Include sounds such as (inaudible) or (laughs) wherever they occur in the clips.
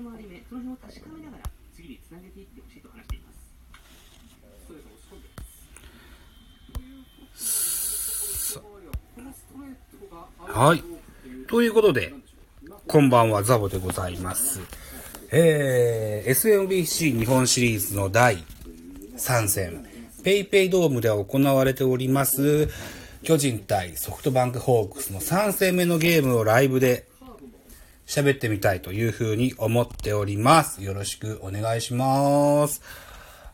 一回り目その辺を確かめながら次につなげていってほしいと話していますストレート押し込んではい。ということで、こんばんは、ザボでございます。えー、SMBC 日本シリーズの第3戦、ペイペイドームで行われております、巨人対ソフトバンクホークスの3戦目のゲームをライブで喋ってみたいというふうに思っております。よろしくお願いします。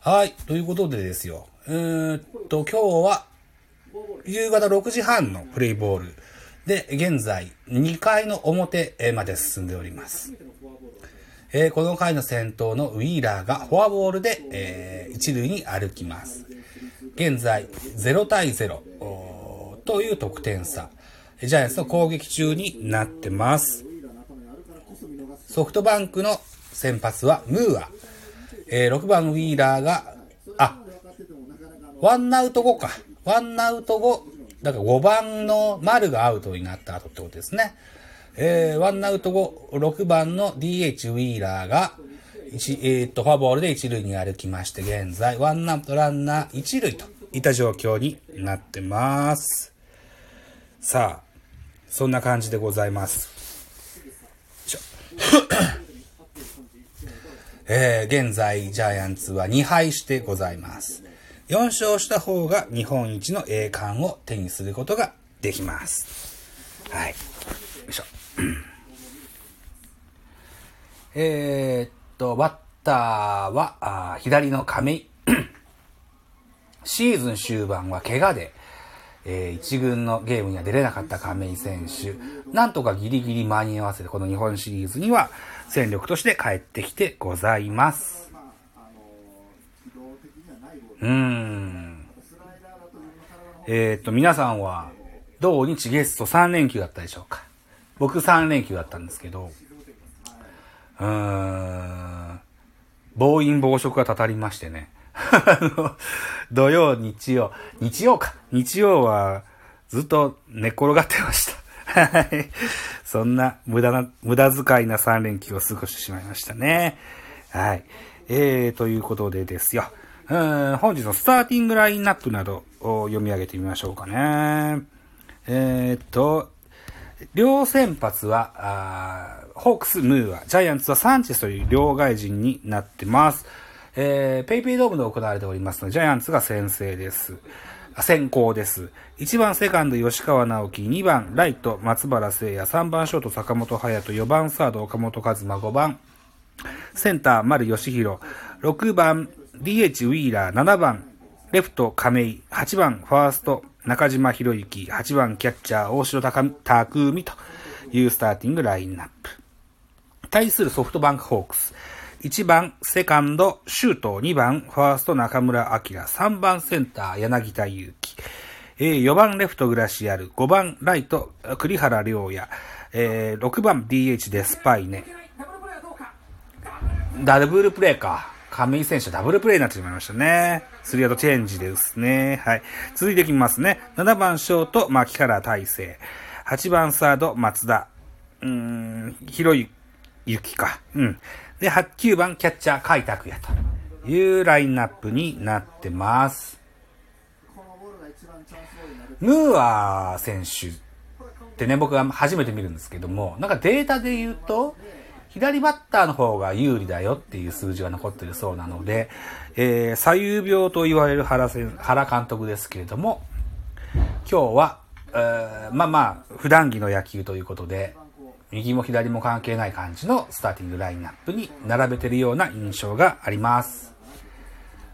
はい。ということでですよ。えーっと、今日は、夕方6時半のプレイボールで、現在2回の表まで進んでおります。えーこの回の先頭のウィーラーがフォアボールで、えー一塁に歩きます。現在0対0という得点差。ジャイアンツの攻撃中になってます。ソフトバンクの先発はムーア。えー6番ウィーラーが、あ、ワンアウト後か。ワンアウト後、だから5番の丸がアウトになった後ってことですね。えー、ワンアウト後、6番の DH ウィーラーが、一えーっと、フォアボールで一塁に歩きまして、現在、ワンアウトランナー一塁といった状況になってます。さあ、そんな感じでございます。えー現在、ジャイアンツは2敗してございます。4勝した方が日本一の栄冠を手にすることができます。はい。よいしょ。(coughs) えっと、バッターは、あー左の亀井。(coughs) シーズン終盤は怪我で、えー一軍のゲームには出れなかった亀井選手。なんとかギリギリ間に合わせて、この日本シリーズには戦力として帰ってきてございます。うーん。えーっと、皆さんは、土日月と3連休だったでしょうか。僕3連休だったんですけど、うーん、暴飲暴食がたたりましてね。土曜、日曜、日曜か。日曜はずっと寝転がってました。はい。そんな無駄な、無駄遣いな3連休を過ごしてしまいましたね。はい。えー、ということでですよ。本日のスターティングラインナップなどを読み上げてみましょうかね。えー、っと、両先発は、ホークス、ムーア、ジャイアンツはサンチェスという両外人になってます。えー、ペイペイドームで行われておりますので、ジャイアンツが先制です。先行です。1番セカンド吉川直樹、2番ライト松原聖也、3番ショート坂本隼人、4番サード岡本和真、5番センター丸義弘、6番 DH ウィーラー、7番レフト亀井、8番ファースト中島博之、8番キャッチャー大城匠というスターティングラインナップ。対するソフトバンクホークス。1番セカンドシュート、2番ファースト中村明、3番センター柳田悠岐、えー4番レフトグラシアル、5番ライト栗原良也、えー6番 DH デスパイネ、ダブルプレーか。亀井選手ダブルプレーになってしまいましたね。スリーアウトチェンジですね。はい。続いていきますね。7番ショート、牧原大成。8番サード、松田。うーん、広い雪か。うん。で、8 9番キャッチャー、海拓也というラインナップになってます。ムーア選手ってね、僕は初めて見るんですけども、なんかデータで言うと、左バッターの方が有利だよっていう数字が残ってるそうなので、えー、左右病と言われる原せ原監督ですけれども、今日は、えーまあまあ、普段着の野球ということで、右も左も関係ない感じのスターティングラインナップに並べてるような印象があります。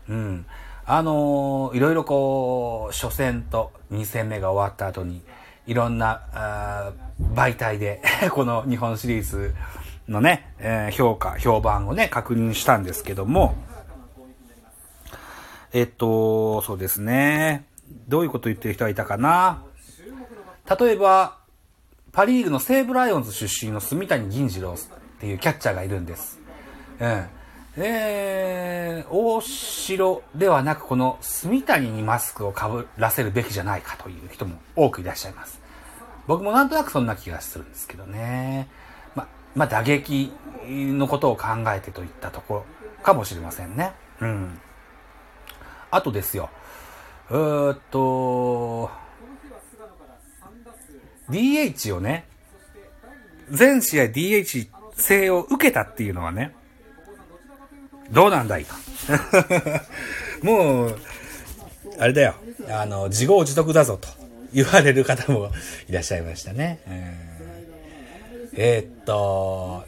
うん。あのーいろいろこう、初戦と2戦目が終わった後に、いろんな、あ媒体で、(laughs) この日本シリーズのね、えー評価、評判をね、確認したんですけども、えっと、そうですね。どういうこと言ってる人がいたかな？例えば、パリーグの西武ライオンズ出身の住谷銀次郎っていうキャッチャーがいるんです。うん。えー、大城ではなくこの住谷にマスクをかぶらせるべきじゃないかという人も多くいらっしゃいます。僕もなんとなくそんな気がするんですけどね。ま、まあ、打撃のことを考えてといったところかもしれませんね。うん。あとですよ。うーっと、DH をね、全試合 DH 制を受けたっていうのはね、どうなんだいと。(laughs) もう、あれだよ。あの、自業自得だぞと言われる方もいらっしゃいましたね。えー、っと、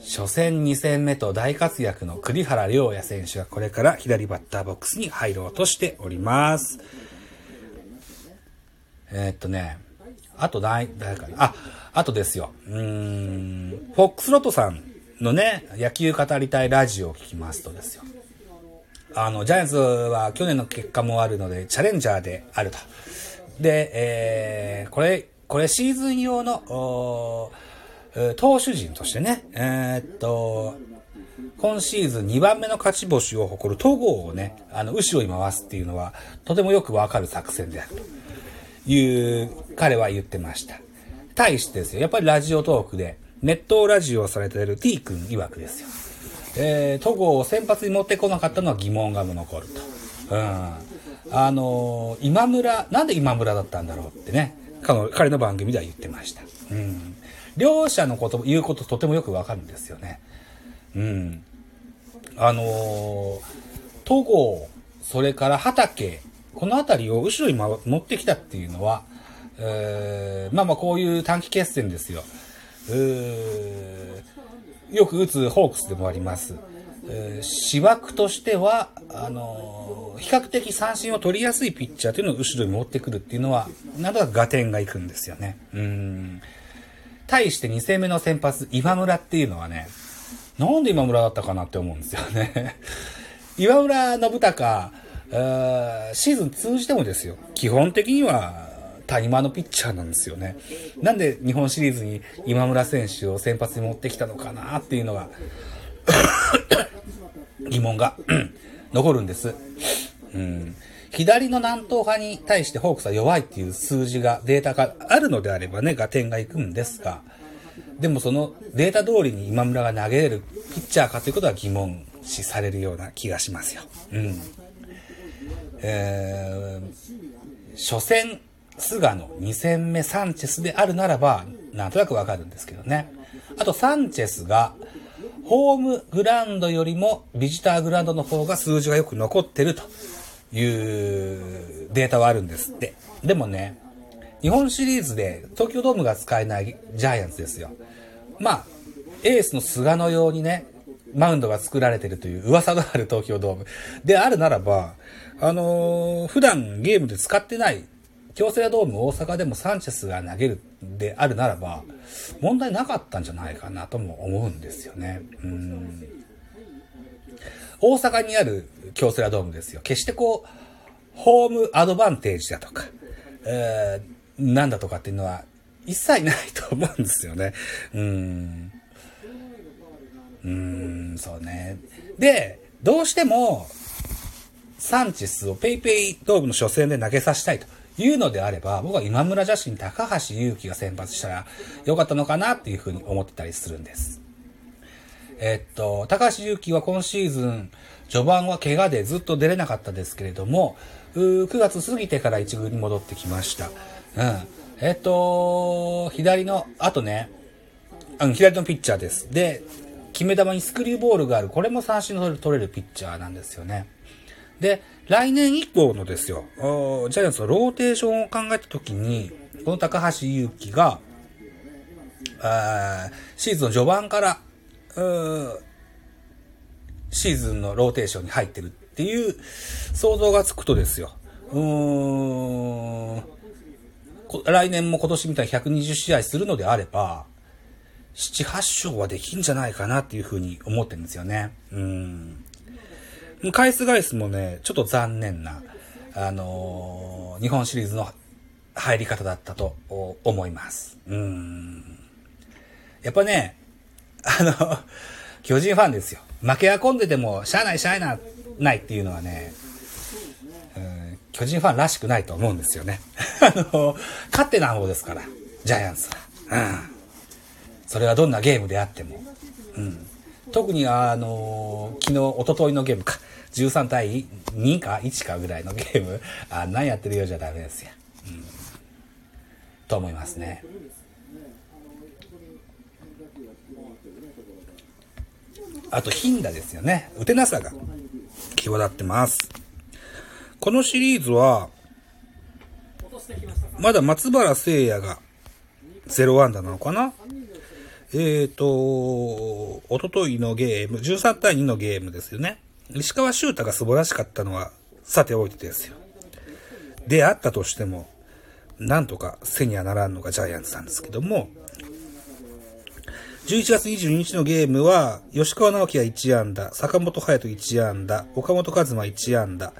初戦2戦目と大活躍の栗原良也選手がこれから左バッターボックスに入ろうとしております。えー、っとね、あと誰、誰かな？あ、あとですよ。うん、フォックスロットさんのね、野球語りたいラジオを聞きますとですよ。あの、ジャイアンツは去年の結果もあるので、チャレンジャーであると。で、えー、これ、これシーズン用の、投手陣としてね、えー、っと、今シーズン2番目の勝ち星を誇る戸郷をね、あの、後ろに回すっていうのは、とてもよくわかる作戦であるという、彼は言ってました。対してですよ、やっぱりラジオトークで、ネットラジオをされている T 君曰くですよ。えー、戸郷を先発に持ってこなかったのは疑問が残ると。うん。あのー、今村、なんで今村だったんだろうってね、彼の番組では言ってました。うん。両者のこと、言うこととてもよくわかるんですよね。うん。あのー、戸郷、それから畑、この辺りを後ろに持ってきたっていうのは、えー、まあまあこういう短期決戦ですよ。よく打つホークスでもあります。えー、芝枠としては、あのー、比較的三振を取りやすいピッチャーというのを後ろに持ってくるっていうのは、なんとなく合点がいくんですよね。うん。対して2戦目の先発、今村っていうのはね、なんで今村だったかなって思うんですよね。(laughs) 今村信孝、シーズン通じてもですよ、基本的には谷間のピッチャーなんですよね。なんで日本シリーズに今村選手を先発に持ってきたのかなっていうのが (coughs) 疑問が (coughs) 残るんです。うん。左の南東派に対してホークスは弱いっていう数字が、データがあるのであればね、合点がいくんですが、でもそのデータ通りに今村が投げれるピッチャーかということは疑問視されるような気がしますよ。うん。えー、初戦、菅野、2戦目サンチェスであるならば、なんとなくわかるんですけどね。あとサンチェスが、ホームグラウンドよりもビジターグラウンドの方が数字がよく残ってるというデータはあるんですって。でもね、日本シリーズで東京ドームが使えないジャイアンツですよ。まあ、エースの菅野用にね、マウンドが作られてるという噂のある東京ドームであるならば、あのー、普段ゲームで使ってない京セラドーム大阪でもサンチェスが投げるであるならば、問題なかったんじゃないかなとも思うんですよね。うん大阪にある京セラドームですよ。決してこう、ホームアドバンテージだとか、えー、なんだとかっていうのは一切ないと思うんですよね。うん。うん、そうね。で、どうしても、サンチェスを PayPay ドームの初戦で投げさせたいというのであれば、僕は今村写真高橋祐希が先発したらよかったのかなっていうふうに思ってたりするんです。えっと、高橋祐希は今シーズン、序盤は怪我でずっと出れなかったですけれども、9月過ぎてから一軍に戻ってきました。うん。えっと、左の、あとね、あの、左のピッチャーです。で、決め球にスクリューボールがある。これも三振の取れるピッチャーなんですよね。で、来年以降のですよ、ジャイアンツのローテーションを考えたときに、この高橋祐希が、シーズンの序盤から、シーズンのローテーションに入ってるっていう想像がつくとですよ。来年も今年みたいに120試合するのであれば、7、8勝はできんじゃないかなっていうふうに思ってるんですよね。うん。返す返すもね、ちょっと残念な、あのー、日本シリーズの入り方だったと思います。うん。やっぱね、あの、巨人ファンですよ。負けは込んでても、しゃあないしゃあないないっていうのはね、うん、巨人ファンらしくないと思うんですよね。(laughs) あの、勝手な方ですから、ジャイアンツは。うん。それはどんなゲームであっても。うん。特にあの昨日、一昨日のゲームか。13対2か1かぐらいのゲーム、あ何やってるようじゃダメですよ。うん。と思いますね。あと、頻打ですよね。打てなさが際立ってます。このシリーズは、まだ松原聖也が0アンダーなのかなえーと、おとといのゲーム、13対2のゲームですよね。石川修太が素晴らしかったのは、さておいてですよ。であったとしても、なんとか背にはならんのがジャイアンツなんですけども、11月22日のゲームは、吉川直樹が1安打、坂本隼人1安打、岡本和真1安打、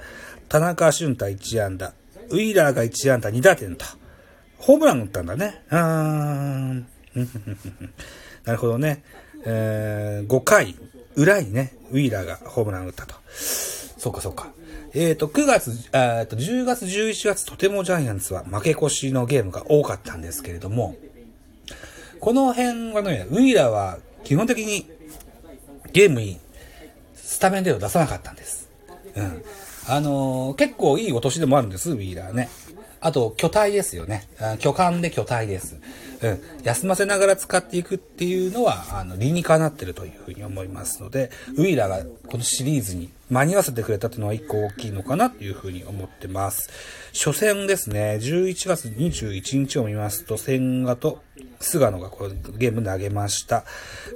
田中俊太1安打、ウィーラーが1安打2打点と、ホームラン打ったんだね。うーん。なるほどね。えー、5回裏にね、ウィーラーがホームラン打ったと。そうかそうか。えっ、ー、と、9月、えっと、10月、11月、とてもジャイアンツは負け越しのゲームが多かったんですけれども、この辺はね、ウィーラーは基本的にゲームにスタメンでは出さなかったんです。うん。あのー、結構いいお年でもあるんです、ウィーラーね。あと、巨体ですよね。巨漢で巨体です。うん。休ませながら使っていくっていうのは、あの、理にかなってるというふうに思いますので、ウィーラーがこのシリーズに間に合わせてくれたっていうのは一個大きいのかなというふうに思ってます。初戦ですね、11月21日を見ますと、千賀と菅野がこのゲーム投げました。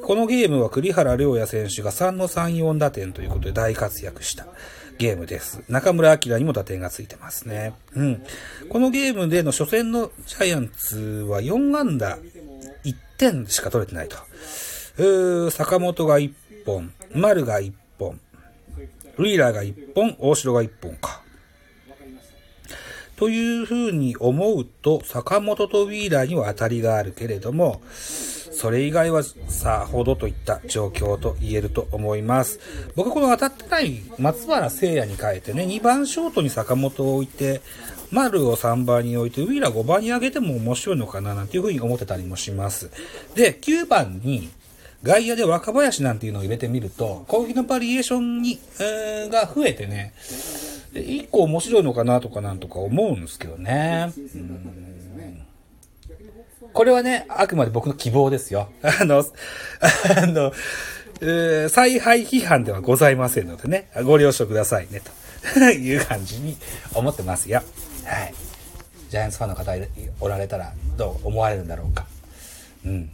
このゲームは栗原良也選手が3の3、4打点ということで大活躍した。ゲームです。中村明にも打点がついてますね。うん。このゲームでの初戦のジャイアンツは4安打1点しか取れてないと。うー坂本が1本、丸が1本、ウィーラーが1本、大城が1本か。というふうに思うと、坂本とウィーラーには当たりがあるけれども、それ以外はさほどといった状況と言えると思います。僕はこの当たってない松原聖也に変えてね、2番ショートに坂本を置いて、丸を3番に置いて、ウィーラー5番に上げても面白いのかななんていうふうに思ってたりもします。で、9番に外野で若林なんていうのを入れてみると、攻撃のバリエーションに、えー、が増えてね、一個面白いのかなとかなんとか思うんですけどね。うんこれはね、あくまで僕の希望ですよ。(laughs) あの、あの、えー、采配批判ではございませんのでね、ご了承くださいね、と (laughs) いう感じに思ってますよ。はい。ジャイアンツファンの方おられたらどう思われるんだろうか。うん。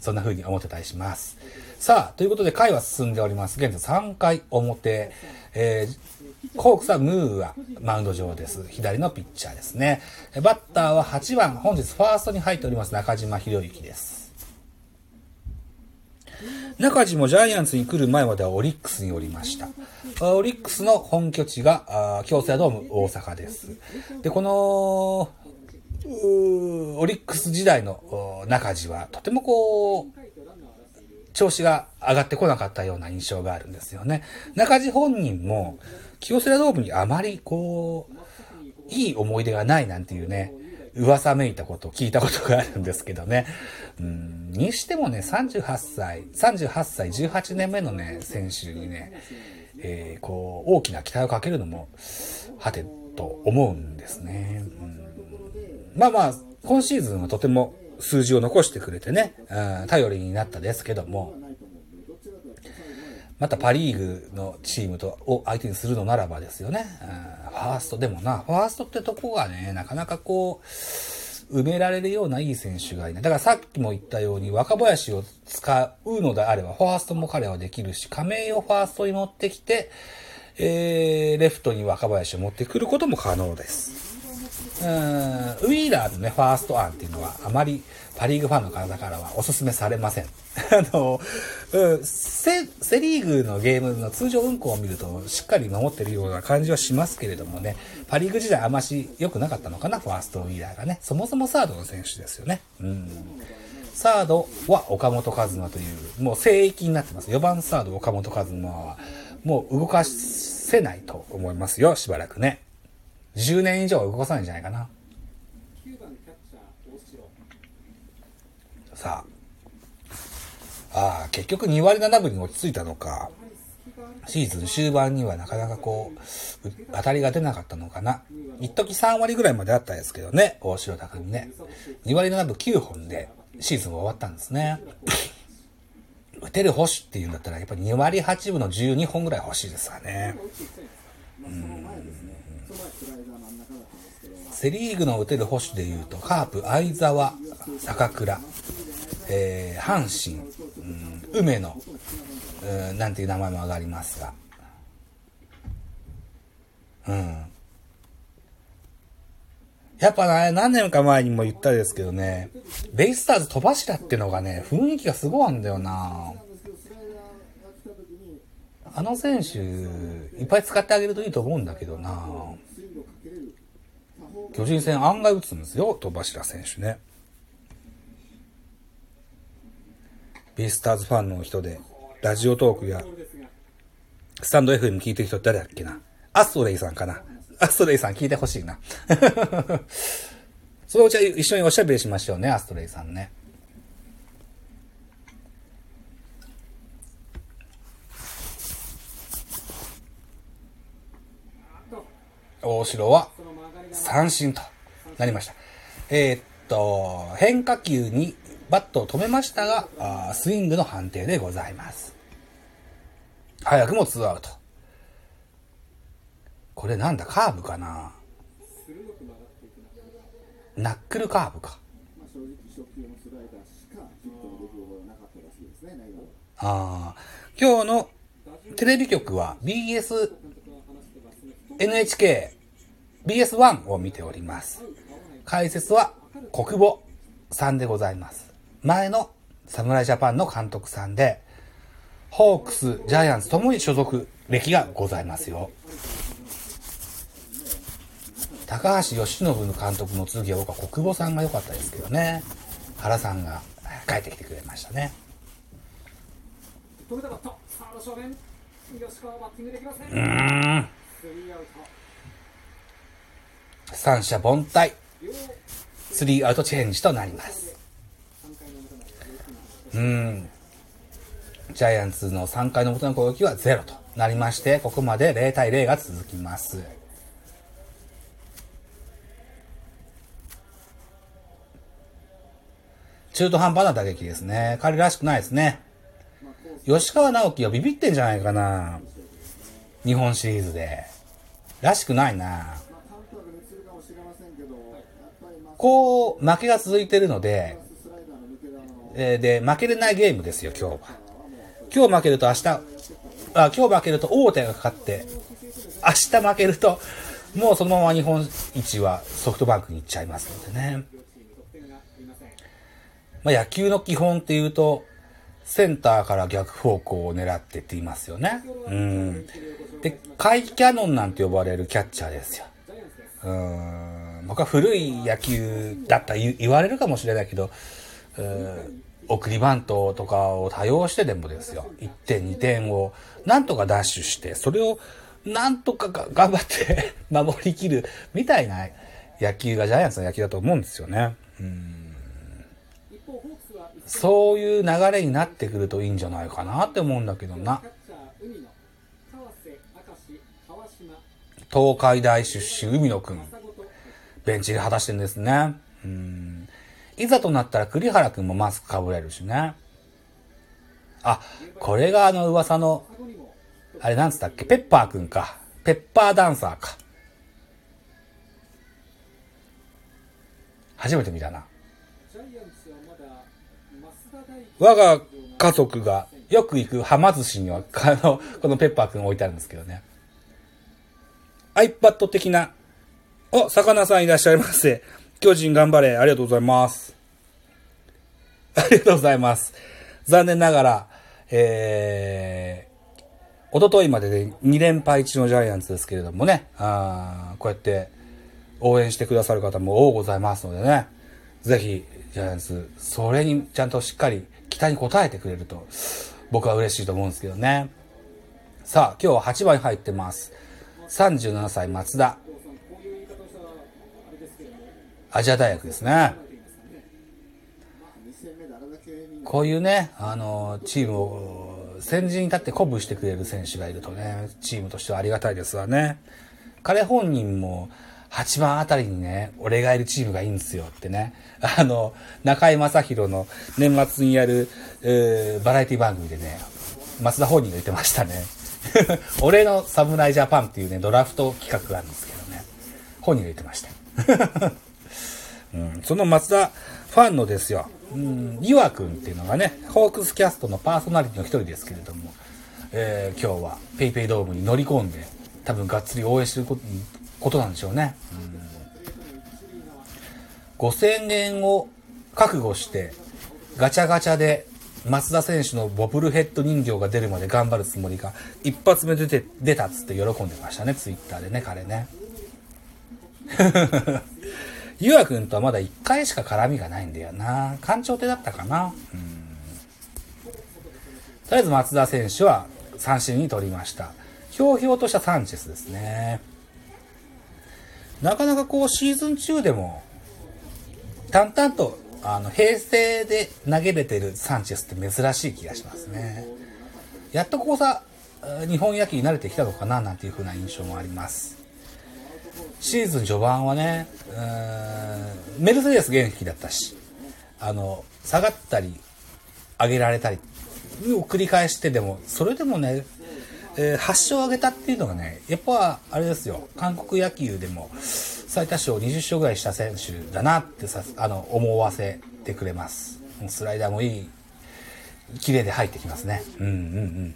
そんな風に思ってたりします。さあ、ということで回は進んでおります。現在3回表。えー、ホークスはムーはマウンド上です。左のピッチャーですね。バッターは8番、本日ファーストに入っております中島博之です。中島もジャイアンツに来る前まではオリックスにおりました。オリックスの本拠地が京セラドーム大阪です。で、このオリックス時代の中地はとてもこう、調子が上がってこなかったような印象があるんですよね。中地本人も、清瀬ドームにあまりこう、いい思い出がないなんていうね、噂めいたこと聞いたことがあるんですけどね。うん、にしてもね、38歳、38歳、18年目のね、選手にね、えー、こう、大きな期待をかけるのも、はてと思うんですね。うん、まあまあ、今シーズンはとても数字を残してくれてね、うん、頼りになったですけども、またパリーグのチームとを相手にするのならばですよね。うん、ファーストでもな、ファーストってとこがね、なかなかこう、埋められるようないい選手がいない。だからさっきも言ったように、若林を使うのであれば、ファーストも彼はできるし、亀井をファーストに持ってきて、えー、レフトに若林を持ってくることも可能です。うん、ウィーラーのね、ファースト案っていうのは、あまりパリーグファンの方からはお勧めされません。(laughs) あの、うん、セ、セリーグのゲームの通常運行を見ると、しっかり守ってるような感じはしますけれどもね、パリーグ時代あまし良くなかったのかな、ファーストウィーラーがね。そもそもサードの選手ですよね。うん。サードは岡本和真という、もう聖域になってます。4番サード岡本和真は、もう動かせないと思いますよ、しばらくね。10年以上動かさないんじゃないかな。さあ、ああ、結局2割7分に落ち着いたのか。シーズン終盤にはなかなかこう、当たりが出なかったのかな。一時3割ぐらいまであったんですけどね、大城匠ね。2割7分9本でシーズンが終わったんですね。打てる保守っていうんだったら、やっぱり2割8分の12本ぐらい欲しいですわね。うんセリーグの打てる保守でいうと、カープ、相沢、坂倉、えー、阪神、うん、梅野、うん、なんていう名前も上がりますが。うん。やっぱね、何年か前にも言ったですけどね、ベイスターズ飛ばしってのがね、雰囲気がすごいあんだよなあの選手、いっぱい使ってあげるといいと思うんだけどな巨人戦案外打つんですよ、戸柱選手ね。ベイスターズファンの人で、ラジオトークや、スタンド FM 聞いてる人誰だっけなアストレイさんかなアストレイさん聞いてほしいな。(laughs) そのうち一緒におしゃべりしましょうね、アストレイさんね。大城は三振となりました。えー、っと、変化球にバットを止めましたが、あスイングの判定でございます。早くもツーアウト。これなんだ、カーブかな？ナックルカーブか。ああ、今日のテレビ局は BS、NHK、BS1 を見ております。解説は国母さんでございます。前の侍ジャパンの監督さんで、ホークス、ジャイアンツともに所属歴がございますよ。高橋由伸の監督の次は僕は国母さんが良かったですけどね。原さんが帰ってきてくれましたね。うん。三者凡退。スリーアウトチェンジとなります。うん。ジャイアンツの3回の表の攻撃はゼロとなりまして、ここまで0対0が続きます。中途半端な打撃ですね。彼らしくないですね。吉川直樹はビビってんじゃないかな。日本シリーズで。らしくないな。こう、負けが続いてるので、えー、で、負けれないゲームですよ、今日は。今日負けると明日、あ、今日負けると大手がかかって、明日負けると、もうそのまま日本一はソフトバンクに行っちゃいますのでね。まあ、野球の基本っていうと、センターから逆方向を狙ってって言いますよね。うん。で、カイキャノンなんて呼ばれるキャッチャーですよ。うん。僕は古い野球だった言われるかもしれないけど、送りバントとかを多用してでもですよ。1点、2点をなんとかダッシュして、それをなんとか頑張って (laughs) 守りきるみたいな野球がジャイアンツの野球だと思うんですよね。うんそういう流れになってくるといいんじゃないかなって思うんだけどな。東海大出身、海野くん。ベンチで果たしてんですね。うん。いざとなったら栗原くんもマスクかぶれるしね。あ、これがあの噂の、あれなんつったっけ？ペッパーくんか。ペッパーダンサーか。初めて見たな。我が家族がよく行くはま寿司には、あの、このペッパーくん置いてあるんですけどね。iPad 的な、お、魚さんいらっしゃいませ。巨人頑張れ。ありがとうございます。ありがとうございます。残念ながら、えー、おとといまでで2連敗中のジャイアンツですけれどもね、あこうやって応援してくださる方も多ございますのでね、ぜひ、ジャイアンツ、それにちゃんとしっかり期待に応えてくれると、僕は嬉しいと思うんですけどね。さあ、今日は8番に入ってます。37歳松田。アジア大学ですね。こういうね、あの、チームを先陣に立って鼓舞してくれる選手がいるとね、チームとしてはありがたいですわね。彼本人も、8番あたりにね、俺がいるチームがいいんですよってね。あの、中井正宏の年末にやる、えー、バラエティ番組でね、松田本人が言ってましたね。(laughs) 俺の侍ジャパンっていうね、ドラフト企画があるんですけどね。本人が言ってました。うん、その松田ファンのですよ、うん、ゆわくんっていうのがね、ホークスキャストのパーソナリティの一人ですけれども、えー、今日は PayPay ドームに乗り込んで、多分がっつり応援してることことなんでしょうね。うん、5000円を覚悟して、ガチャガチャで松田選手のボブルヘッド人形が出るまで頑張るつもりが、一発目出て、出たっつって喜んでましたね、ツイッターでね、彼ね。ゆあくんとはまだ1回しか絡みがないんだよな。官庁手だったかな。うん。とりあえず松田選手は三振に取りました。ひょうひょうとしたサンチェスですね。なかなかこうシーズン中でも、淡々と、あの、平成で投げれてるサンチェスって珍しい気がしますね。やっとこうさ、日本野球に慣れてきたのかななんていう風な印象もあります。シーズン序盤はね、メルセデス元気だったし、あの、下がったり、上げられたりを繰り返してでも、それでもね、えー、8勝を挙げたっていうのがね、やっぱ、あれですよ、韓国野球でも最多勝20勝ぐらいした選手だなってさ、あの、思わせてくれます。スライダーもいい、綺麗で入ってきますね。うんうんうん。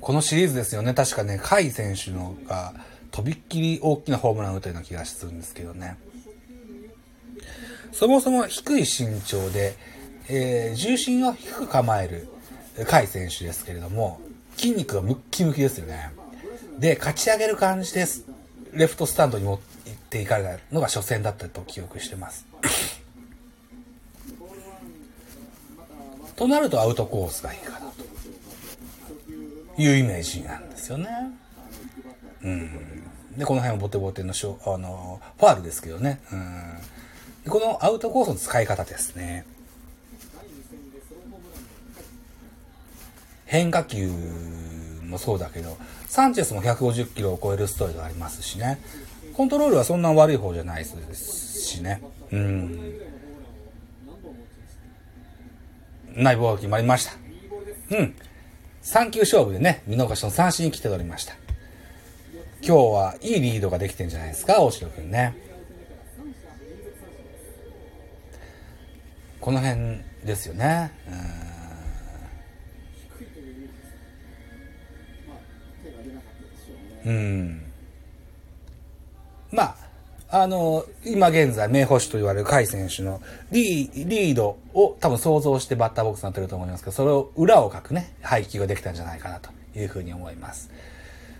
このシリーズですよね。確かね、甲斐選手のが、とびっきり大きなホームランを打ったような気がするんですけどね。そもそも低い身長で、えー、重心を低く構える甲斐選手ですけれども、筋肉がムッキムキですよね。で、勝ち上げる感じです。レフトスタンドに持っていかれたのが初戦だったと記憶してます。となるとアウトコースがいいかなというイメージなんですよね。うん。で、この辺はボテボテのしょあのファールですけどね。うん。でこのアウトコースの使い方ですね。変化球もそうだけど、サンチェスも150キロを超えるストレートありますしね。コントロールはそんな悪い方じゃないですしね。うん。ナイボール決まりました。うん。3球勝負でね、見逃しの三振に来ておりました。今日はいいリードができてんじゃないですか、大城くんね。この辺ですよね。うん。うん。まあ、あの、今現在、名捕手と言われる甲斐選手のリリードを多分想像してバッターボックスになってると思いますけど、それを裏を書くね、配球ができたんじゃないかなというふうに思います。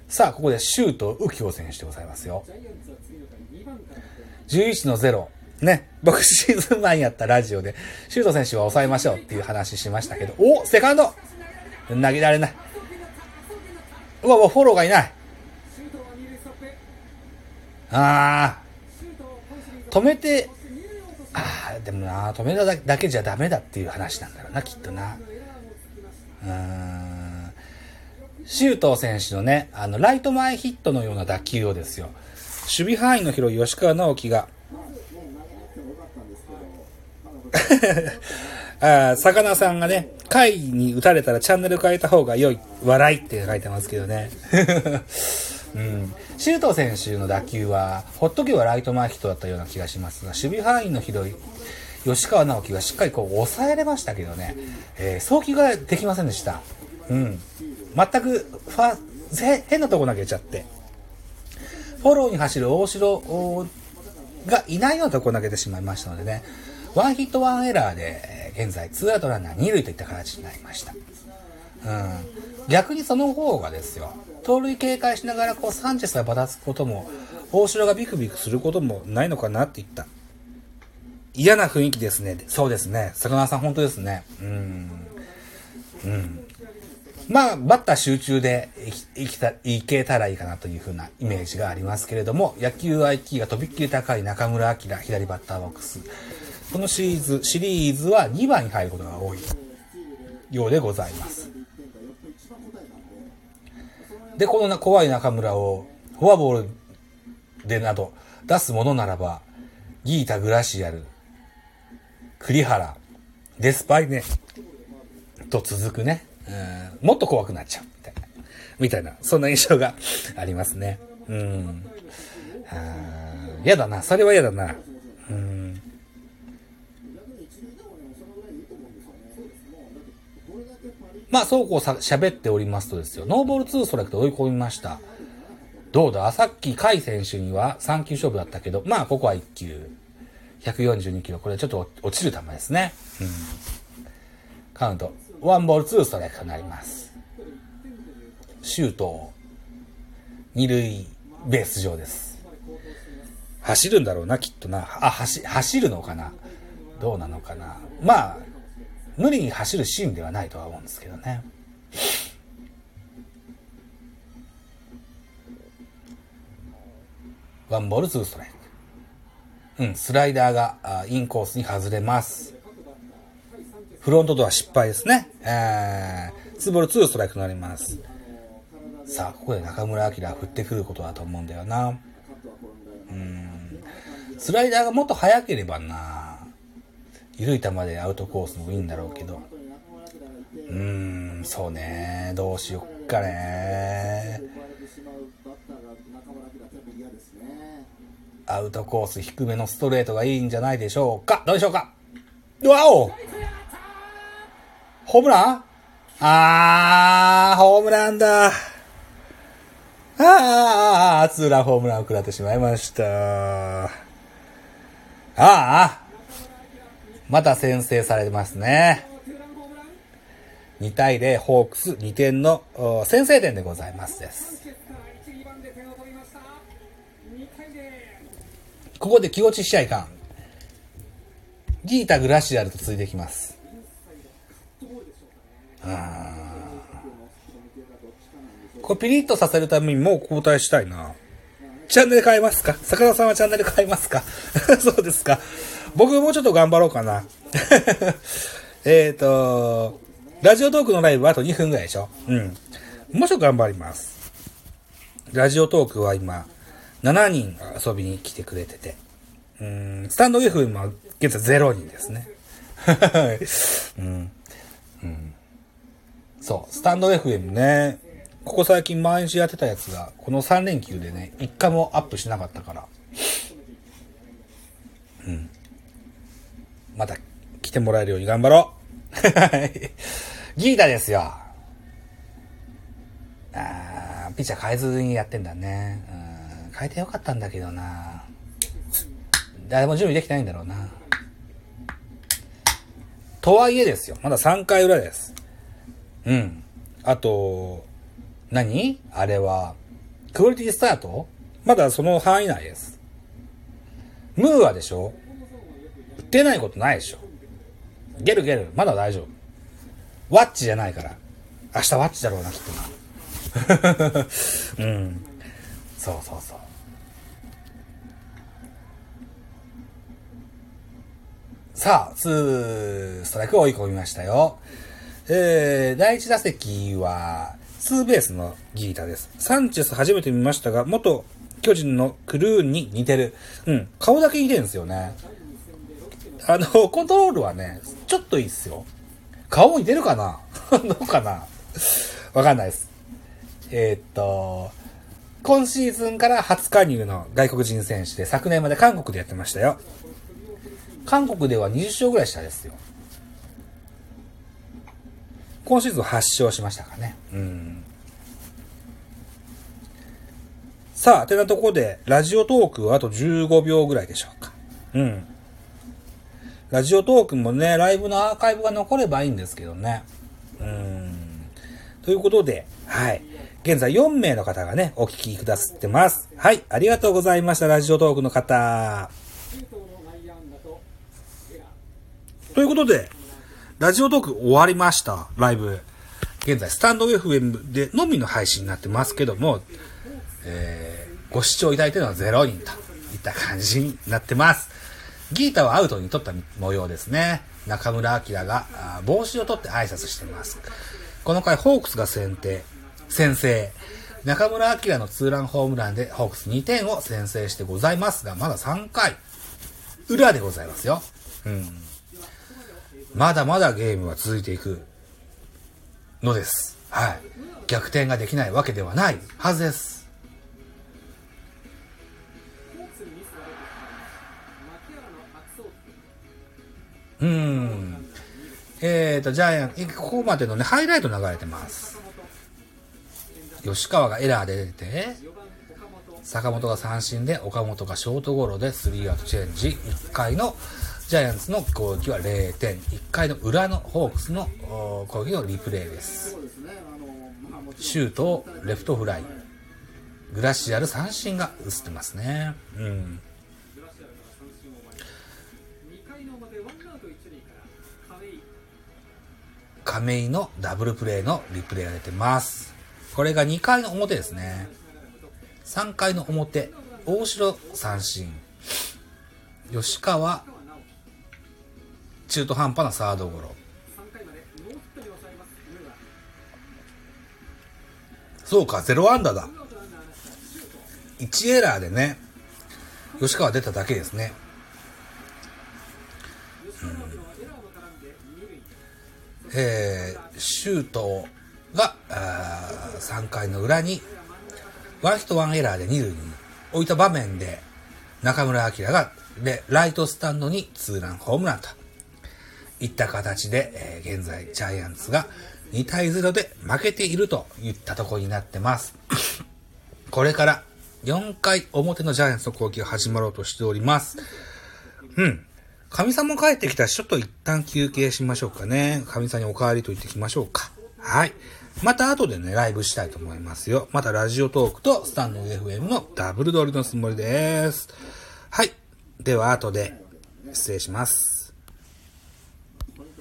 さあ、ここでシュート右京選手でございますよ。11の0。ね、僕シーズン前にやったラジオで、シュート選手は抑えましょうっていう話しましたけど、おセカンド投げられない。うわ、フォローがいない。あー、止めて、あー、でもな、止めただけじゃダメだっていう話なんだろうな、きっとな。うーん。周東選手のね、あの、ライト前ヒットのような打球をですよ、守備範囲の広い吉川直樹が、(laughs) あ魚さんがね、回に打たれたらチャンネル変えた方が良い、笑いって書いてますけどね。(laughs) うん。周東選手の打球は、ほっとけばライト前ヒットだったような気がしますが、守備範囲の広い吉川直樹がしっかりこう抑えれましたけどね、えー、送球ができませんでした。うん。全くファ、変なとこ投げちゃって、フォローに走る大城がいないようなとこ投げてしまいましたのでね、ワンヒットワンエラーで、現在、ツーアウトランナー2塁といった形になりました。うん。逆にその方がですよ、盗塁警戒しながら、こう、サンチェスがばたつくことも、大城がビクビクすることもないのかなっていった。嫌な雰囲気ですね。そうですね。坂川さん本当ですね。うん。うん。まあ、バッター集中でいいきたいけたらいいかなというふうなイメージがありますけれども、野球 IQ がとびっきり高い中村晃左バッターボックス。このシリーズ、シリーズは2番に入ることが多いようでございます。で、このな怖い中村をフォアボールでなど出すものならば、ギータ・グラシアル、栗原、デスパイネ、と続くね、うん、もっと怖くなっちゃう、みたいな、みたいな、そんな印象がありますね。うん。嫌だな、それは嫌だな。まあ、そうこうさ喋っておりますとですよ、ノーボール2ストライクで追い込みました。どうだ？さっき甲斐選手には3球勝負だったけど、まあ、ここは1球。142キロ。これちょっと落ちる球ですね。うん。カウント。ワンボールツーストライクとなります。シュート。二塁ベース上です。走るんだろうな、きっとな。あ、走、走るのかなどうなのかなまあ、無理に走るシーンではないとは思うんですけどね。ワンボールツーストライク。うん、スライダーがあインコースに外れます。フロントドア失敗ですね。えー、ツーボールツーストライクとなります。さあ、ここで中村晃振ってくることだと思うんだよな。うん。スライダーがもっと速ければな。緩い球でアウトコースもいいんだろうけど。うーん、そうね。どうしよっかね。アウトコース低めのストレートがいいんじゃないでしょうか。どうでしょうか。わおホームラン？あー、ホームランだ。あー、ツーランホームランを食らってしまいました。ああ、また先制されますね。2対0、ホークス2点の先制点でございますです。ここで気落ちしちゃいかん。ギータ・グラシアルと続いていきます。これピリッとさせるためにもう交代したいな。チャンネル変えますか？坂田さんはチャンネル変えますか？(laughs) そうですか。僕もうちょっと頑張ろうかな。(laughs) えっと、ラジオトークのライブはあと2分ぐらいでしょ？うん。もうちょっと頑張ります。ラジオトークは今、7人が遊びに来てくれてて。うん、スタンド FM は現在0人ですね。(laughs) うん。うん。そう、スタンド FM ね、ここ最近毎日やってたやつが、この3連休でね、1回もアップしなかったから。うん。また来てもらえるように頑張ろう (laughs) ギータですよ。あーピッチャー変えずにやってんだね。うん、変えてよかったんだけどな。誰も準備できてないんだろうな。とはいえですよ。まだ3回裏です。うん。あと、何？あれは、クオリティスタート？まだその範囲内です。ムーアでしょ？出ないことないでしょゲルゲル、まだ大丈夫。ワッチじゃないから。明日ワッチだろうな、きっとな。(laughs) うん。そうそうそう。さあ、ツーストライクを追い込みましたよ。えー、第一打席は、ツーベースのギータです。サンチェス初めて見ましたが、元巨人のクルーンに似てる。うん、顔だけ似てるんですよね。あの、コントロールはね、ちょっといいっすよ。顔も似てるかな？(laughs) どうかな？わかんないです。えーっと、今シーズンから初加入の外国人選手で、昨年まで韓国でやってましたよ。韓国では20勝ぐらいしたですよ。今シーズン8勝しましたかね。うん。さあ、てなところで、ラジオトークはあと15秒ぐらいでしょうか。うん。ラジオトークもね、ライブのアーカイブが残ればいいんですけどね。うん。ということで、はい。現在4名の方がね、お聞きくださってます。はい。ありがとうございました、ラジオトークの方。ということで、ラジオトーク終わりました、ライブ。現在、スタンド FM でのみの配信になってますけども、えー、ご視聴いただいてるのは0人といった感じになってます。ギータはアウトに取った模様ですね。中村明が帽子を取って挨拶しています。この回、ホークスが先手、先制。中村明のツーランホームランでホークス2点を先制してございますが、まだ3回、裏でございますよ。うん。まだまだゲームは続いていくのです。はい。逆転ができないわけではないはずです。うん。えっ、ー、と、ジャイアン、ここまでのね、ハイライト流れてます。吉川がエラーで出て、坂本が三振で、岡本がショートゴロでスリーアウトチェンジ。1回のジャイアンツの攻撃は0点。1回の裏のホークスの攻撃のリプレイです。シュートをレフトフライ。グラシアル三振が映ってますね。うん。亀井のダブルプレーのリプレイが出てます。これが2回の表ですね。3回の表、大城三振。吉川中途半端なサードゴロ。そうか、ゼロアンダーだ。1エラーでね、吉川出ただけですね。えー、シュートが、3回の裏に、ワンヒットワンエラーで2塁に置いた場面で、中村晃が、で、ライトスタンドにツーランホームランと。いった形で、えー、現在ジャイアンツが2対0で負けているといったとこになってます。(coughs) これから4回表のジャイアンツの攻撃が始まろうとしております。うん。神さんも帰ってきたし、ちょっと一旦休憩しましょうかね。神さんにお帰りと言ってきましょうか。はい。また後でね、ライブしたいと思いますよ。またラジオトークとスタンド FM のダブル撮りのつもりです。はい。では後で失礼します。